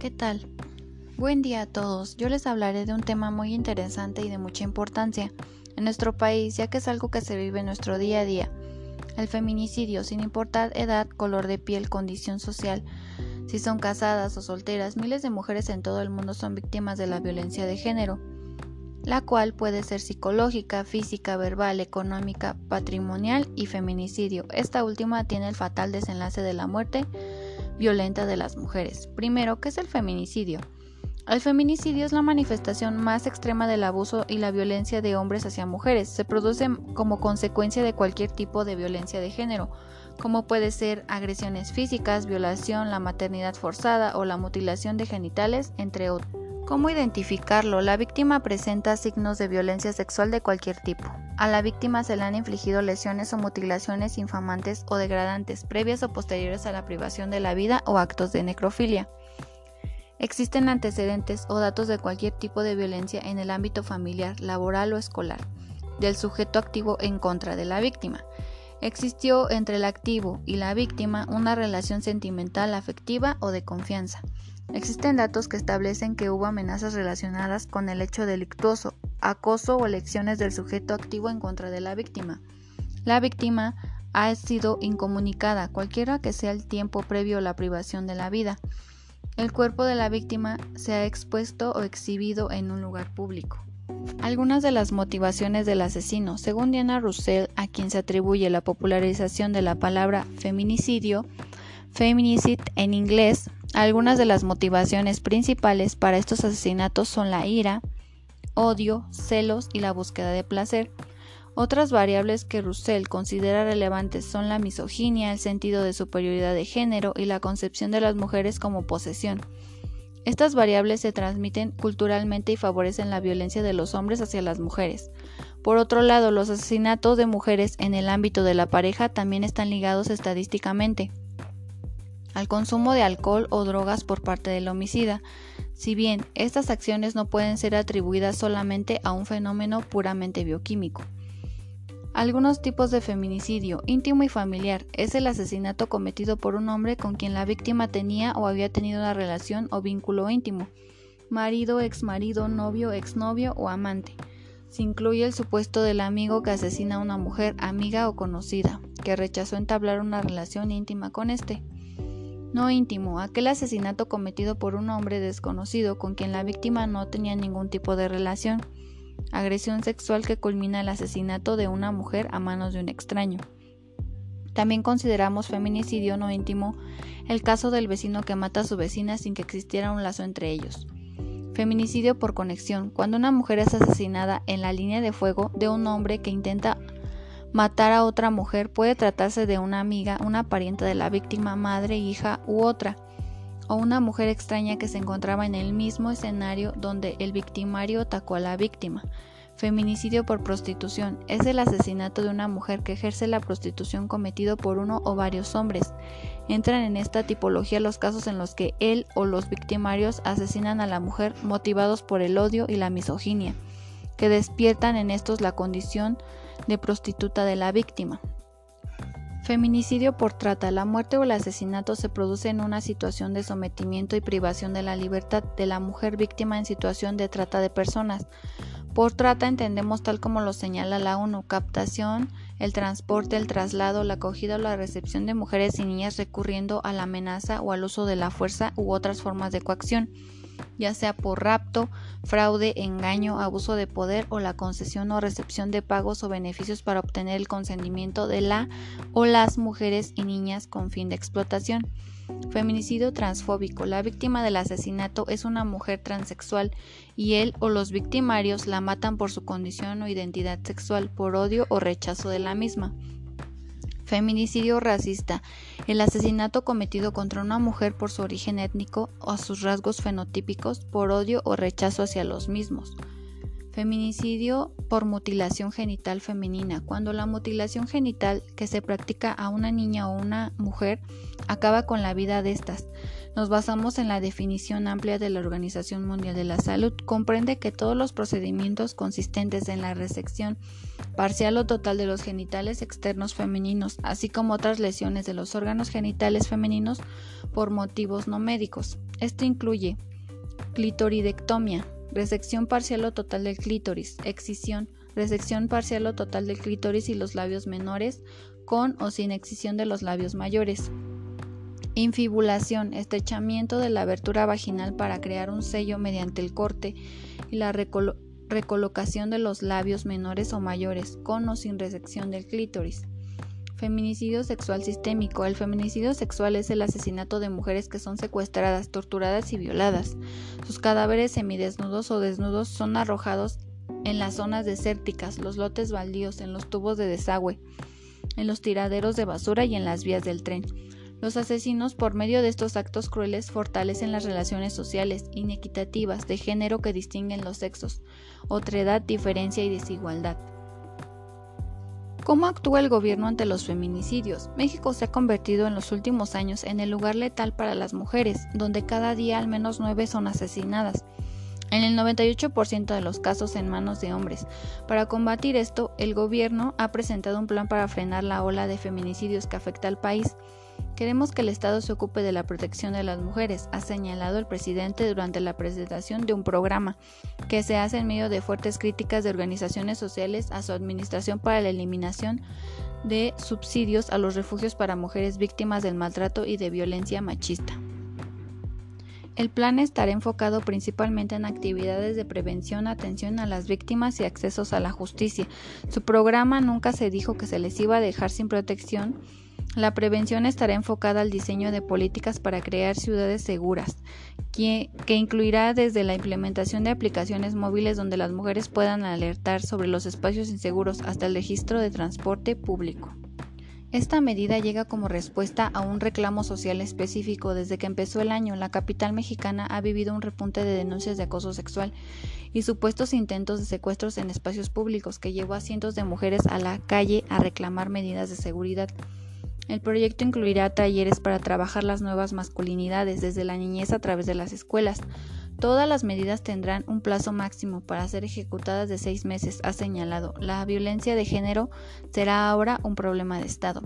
¿qué tal? Buen día a todos. Yo les hablaré de un tema muy interesante y de mucha importancia en nuestro país, ya que es algo que se vive en nuestro día a día. El feminicidio, sin importar edad, color de piel, condición social, si son casadas o solteras, miles de mujeres en todo el mundo son víctimas de la violencia de género, la cual puede ser psicológica, física, verbal, económica, patrimonial y feminicidio. Esta última tiene el fatal desenlace de la muerte violenta de las mujeres. Primero, ¿qué es el feminicidio? El feminicidio es la manifestación más extrema del abuso y la violencia de hombres hacia mujeres. Se produce como consecuencia de cualquier tipo de violencia de género, como puede ser agresiones físicas, violación, la maternidad forzada o la mutilación de genitales, entre otros. ¿Cómo identificarlo? La víctima presenta signos de violencia sexual de cualquier tipo. A la víctima se le han infligido lesiones o mutilaciones infamantes o degradantes, previas o posteriores a la privación de la vida o actos de necrofilia. Existen antecedentes o datos de cualquier tipo de violencia en el ámbito familiar, laboral o escolar, del sujeto activo en contra de la víctima. Existió entre el activo y la víctima una relación sentimental, afectiva o de confianza. Existen datos que establecen que hubo amenazas relacionadas con el hecho delictuoso, acoso o elecciones del sujeto activo en contra de la víctima. La víctima ha sido incomunicada, cualquiera que sea el tiempo previo a la privación de la vida. El cuerpo de la víctima se ha expuesto o exhibido en un lugar público. Algunas de las motivaciones del asesino, según Diana Russell, a quien se atribuye la popularización de la palabra feminicidio, feminicide en inglés, algunas de las motivaciones principales para estos asesinatos son la ira, odio, celos y la búsqueda de placer. Otras variables que Russell considera relevantes son la misoginia, el sentido de superioridad de género y la concepción de las mujeres como posesión. Estas variables se transmiten culturalmente y favorecen la violencia de los hombres hacia las mujeres. Por otro lado, los asesinatos de mujeres en el ámbito de la pareja también están ligados estadísticamente al consumo de alcohol o drogas por parte del homicida, si bien estas acciones no pueden ser atribuidas solamente a un fenómeno puramente bioquímico. Algunos tipos de feminicidio íntimo y familiar es el asesinato cometido por un hombre con quien la víctima tenía o había tenido una relación o vínculo íntimo, marido, exmarido, novio, exnovio o amante. Se incluye el supuesto del amigo que asesina a una mujer, amiga o conocida, que rechazó entablar una relación íntima con éste. No íntimo, aquel asesinato cometido por un hombre desconocido con quien la víctima no tenía ningún tipo de relación. Agresión sexual que culmina el asesinato de una mujer a manos de un extraño. También consideramos feminicidio no íntimo el caso del vecino que mata a su vecina sin que existiera un lazo entre ellos. Feminicidio por conexión, cuando una mujer es asesinada en la línea de fuego de un hombre que intenta Matar a otra mujer puede tratarse de una amiga, una pariente de la víctima, madre, hija u otra, o una mujer extraña que se encontraba en el mismo escenario donde el victimario atacó a la víctima. Feminicidio por prostitución es el asesinato de una mujer que ejerce la prostitución cometido por uno o varios hombres. Entran en esta tipología los casos en los que él o los victimarios asesinan a la mujer motivados por el odio y la misoginia, que despiertan en estos la condición de prostituta de la víctima. Feminicidio por trata. La muerte o el asesinato se produce en una situación de sometimiento y privación de la libertad de la mujer víctima en situación de trata de personas. Por trata entendemos tal como lo señala la ONU, captación, el transporte, el traslado, la acogida o la recepción de mujeres y niñas recurriendo a la amenaza o al uso de la fuerza u otras formas de coacción ya sea por rapto, fraude, engaño, abuso de poder o la concesión o recepción de pagos o beneficios para obtener el consentimiento de la o las mujeres y niñas con fin de explotación. Feminicidio transfóbico. La víctima del asesinato es una mujer transexual y él o los victimarios la matan por su condición o identidad sexual, por odio o rechazo de la misma. Feminicidio racista. El asesinato cometido contra una mujer por su origen étnico o sus rasgos fenotípicos por odio o rechazo hacia los mismos. Feminicidio por mutilación genital femenina. Cuando la mutilación genital que se practica a una niña o una mujer acaba con la vida de estas. Nos basamos en la definición amplia de la Organización Mundial de la Salud. Comprende que todos los procedimientos consistentes en la resección parcial o total de los genitales externos femeninos, así como otras lesiones de los órganos genitales femeninos por motivos no médicos. Esto incluye clitoridectomía, resección parcial o total del clítoris, excisión, resección parcial o total del clítoris y los labios menores, con o sin excisión de los labios mayores. Infibulación, estrechamiento de la abertura vaginal para crear un sello mediante el corte y la recolocación de los labios menores o mayores, con o sin resección del clítoris. Feminicidio sexual sistémico. El feminicidio sexual es el asesinato de mujeres que son secuestradas, torturadas y violadas. Sus cadáveres semidesnudos o desnudos son arrojados en las zonas desérticas, los lotes baldíos, en los tubos de desagüe, en los tiraderos de basura y en las vías del tren. Los asesinos, por medio de estos actos crueles, fortalecen las relaciones sociales inequitativas de género que distinguen los sexos, otredad, diferencia y desigualdad. ¿Cómo actúa el gobierno ante los feminicidios? México se ha convertido en los últimos años en el lugar letal para las mujeres, donde cada día al menos nueve son asesinadas. En el 98% de los casos en manos de hombres. Para combatir esto, el gobierno ha presentado un plan para frenar la ola de feminicidios que afecta al país. Queremos que el Estado se ocupe de la protección de las mujeres, ha señalado el presidente durante la presentación de un programa que se hace en medio de fuertes críticas de organizaciones sociales a su administración para la eliminación de subsidios a los refugios para mujeres víctimas del maltrato y de violencia machista. El plan estará enfocado principalmente en actividades de prevención, atención a las víctimas y accesos a la justicia. Su programa nunca se dijo que se les iba a dejar sin protección la prevención estará enfocada al diseño de políticas para crear ciudades seguras, que, incluirá desde la implementación de aplicaciones móviles donde las mujeres puedan alertar sobre los espacios inseguros hasta el registro de transporte público. Esta medida llega como respuesta a un reclamo social específico. Desde que empezó el año, la capital mexicana ha vivido un repunte de denuncias de acoso sexual y supuestos intentos de secuestros en espacios públicos que llevó a cientos de mujeres a la calle a reclamar medidas de seguridad. El proyecto incluirá talleres para trabajar las nuevas masculinidades desde la niñez a través de las escuelas. Todas las medidas tendrán un plazo máximo para ser ejecutadas de seis meses, ha señalado. La violencia de género será ahora un problema de Estado.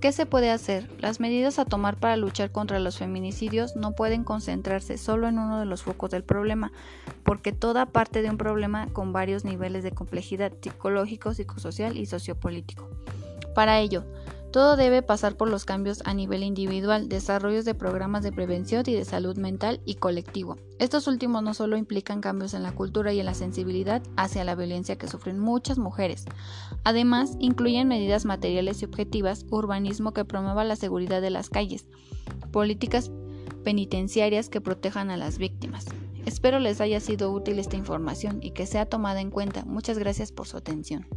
¿Qué se puede hacer? Las medidas a tomar para luchar contra los feminicidios no pueden concentrarse solo en uno de los focos del problema, porque toda parte de un problema con varios niveles de complejidad psicológico, psicosocial y sociopolítico. Para ello, todo debe pasar por los cambios a nivel individual, desarrollos de programas de prevención y de salud mental y colectivo. Estos últimos no solo implican cambios en la cultura y en la sensibilidad hacia la violencia que sufren muchas mujeres, además incluyen medidas materiales y objetivas, urbanismo que promueva la seguridad de las calles, políticas penitenciarias que protejan a las víctimas. Espero les haya sido útil esta información y que sea tomada en cuenta. Muchas gracias por su atención.